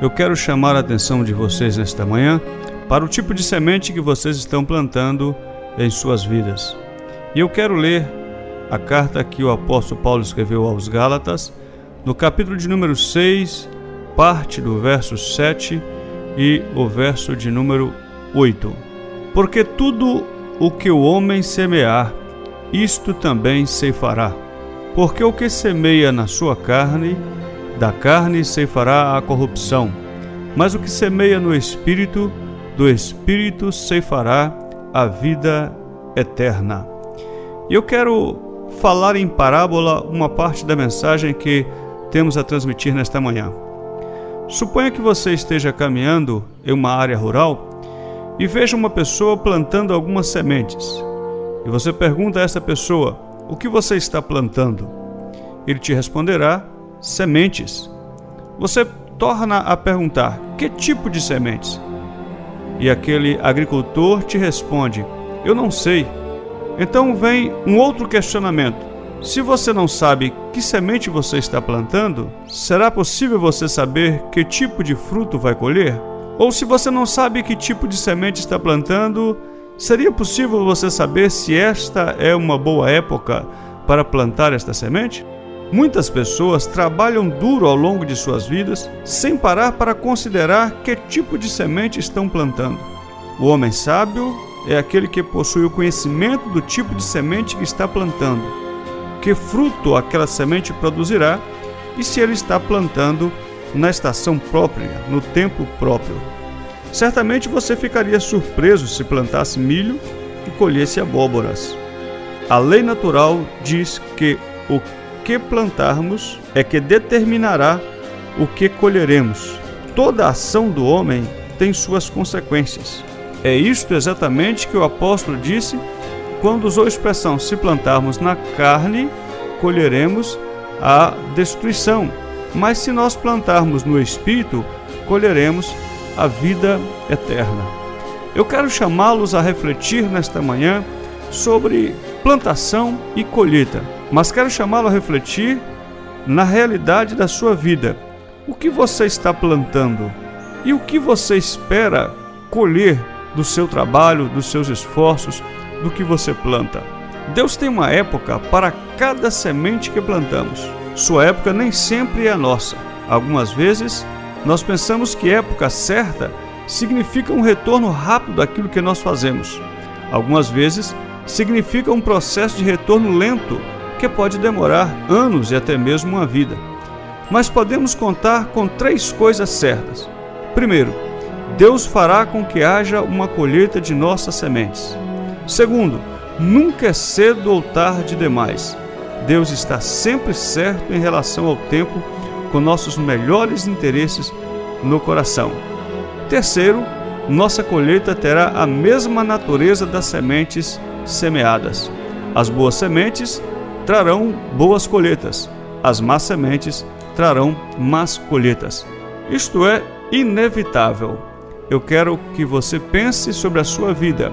Eu quero chamar a atenção de vocês nesta manhã para o tipo de semente que vocês estão plantando em suas vidas. E eu quero ler a carta que o apóstolo Paulo escreveu aos Gálatas, no capítulo de número 6, parte do verso 7 e o verso de número 8. Porque tudo o que o homem semear, isto também ceifará. Porque o que semeia na sua carne, da carne ceifará a corrupção, mas o que semeia no espírito, do espírito ceifará a vida eterna. E eu quero falar em parábola uma parte da mensagem que temos a transmitir nesta manhã. Suponha que você esteja caminhando em uma área rural e veja uma pessoa plantando algumas sementes. E você pergunta a essa pessoa: O que você está plantando? Ele te responderá: Sementes. Você torna a perguntar: Que tipo de sementes? E aquele agricultor te responde: Eu não sei. Então vem um outro questionamento. Se você não sabe que semente você está plantando, será possível você saber que tipo de fruto vai colher? Ou se você não sabe que tipo de semente está plantando, seria possível você saber se esta é uma boa época para plantar esta semente? Muitas pessoas trabalham duro ao longo de suas vidas sem parar para considerar que tipo de semente estão plantando. O homem sábio é aquele que possui o conhecimento do tipo de semente que está plantando que fruto aquela semente produzirá e se ele está plantando na estação própria, no tempo próprio. Certamente você ficaria surpreso se plantasse milho e colhesse abóboras. A lei natural diz que o que plantarmos é que determinará o que colheremos. Toda ação do homem tem suas consequências. É isto exatamente que o apóstolo disse quando usou a expressão se plantarmos na carne, colheremos a destruição, mas se nós plantarmos no espírito, colheremos a vida eterna. Eu quero chamá-los a refletir nesta manhã sobre plantação e colheita, mas quero chamá-lo a refletir na realidade da sua vida. O que você está plantando e o que você espera colher do seu trabalho, dos seus esforços, do que você planta. Deus tem uma época para cada semente que plantamos. Sua época nem sempre é a nossa. Algumas vezes, nós pensamos que época certa significa um retorno rápido daquilo que nós fazemos. Algumas vezes, significa um processo de retorno lento que pode demorar anos e até mesmo uma vida. Mas podemos contar com três coisas certas. Primeiro, Deus fará com que haja uma colheita de nossas sementes. Segundo, nunca é cedo ou tarde demais. Deus está sempre certo em relação ao tempo, com nossos melhores interesses no coração. Terceiro, nossa colheita terá a mesma natureza das sementes semeadas. As boas sementes trarão boas colheitas, as más sementes trarão más colheitas. Isto é inevitável. Eu quero que você pense sobre a sua vida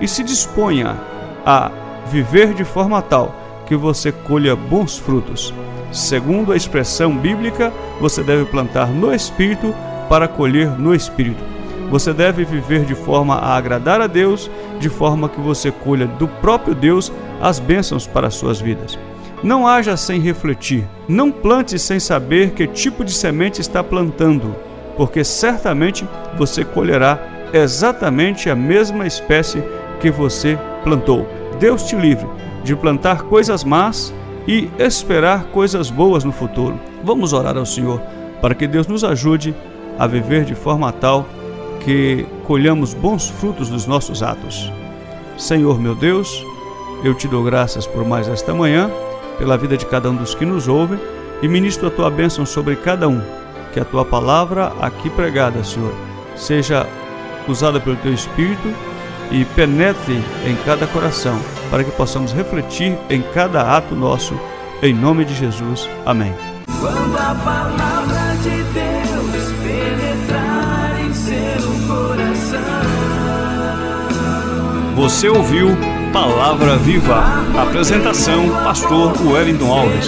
e se disponha a viver de forma tal que você colha bons frutos. Segundo a expressão bíblica, você deve plantar no espírito para colher no espírito. Você deve viver de forma a agradar a Deus, de forma que você colha do próprio Deus as bênçãos para as suas vidas. Não haja sem refletir. Não plante sem saber que tipo de semente está plantando, porque certamente você colherá exatamente a mesma espécie que você plantou. Deus te livre de plantar coisas más e esperar coisas boas no futuro. Vamos orar ao Senhor para que Deus nos ajude a viver de forma tal que colhamos bons frutos dos nossos atos. Senhor meu Deus, eu te dou graças por mais esta manhã, pela vida de cada um dos que nos ouvem e ministro a tua bênção sobre cada um. Que a tua palavra aqui pregada, Senhor, seja usada pelo teu Espírito e penetre em cada coração, para que possamos refletir em cada ato nosso, em nome de Jesus. Amém. Quando a palavra de Deus penetrar em seu coração. Você ouviu Palavra Viva. Apresentação: Pastor Wellington Alves.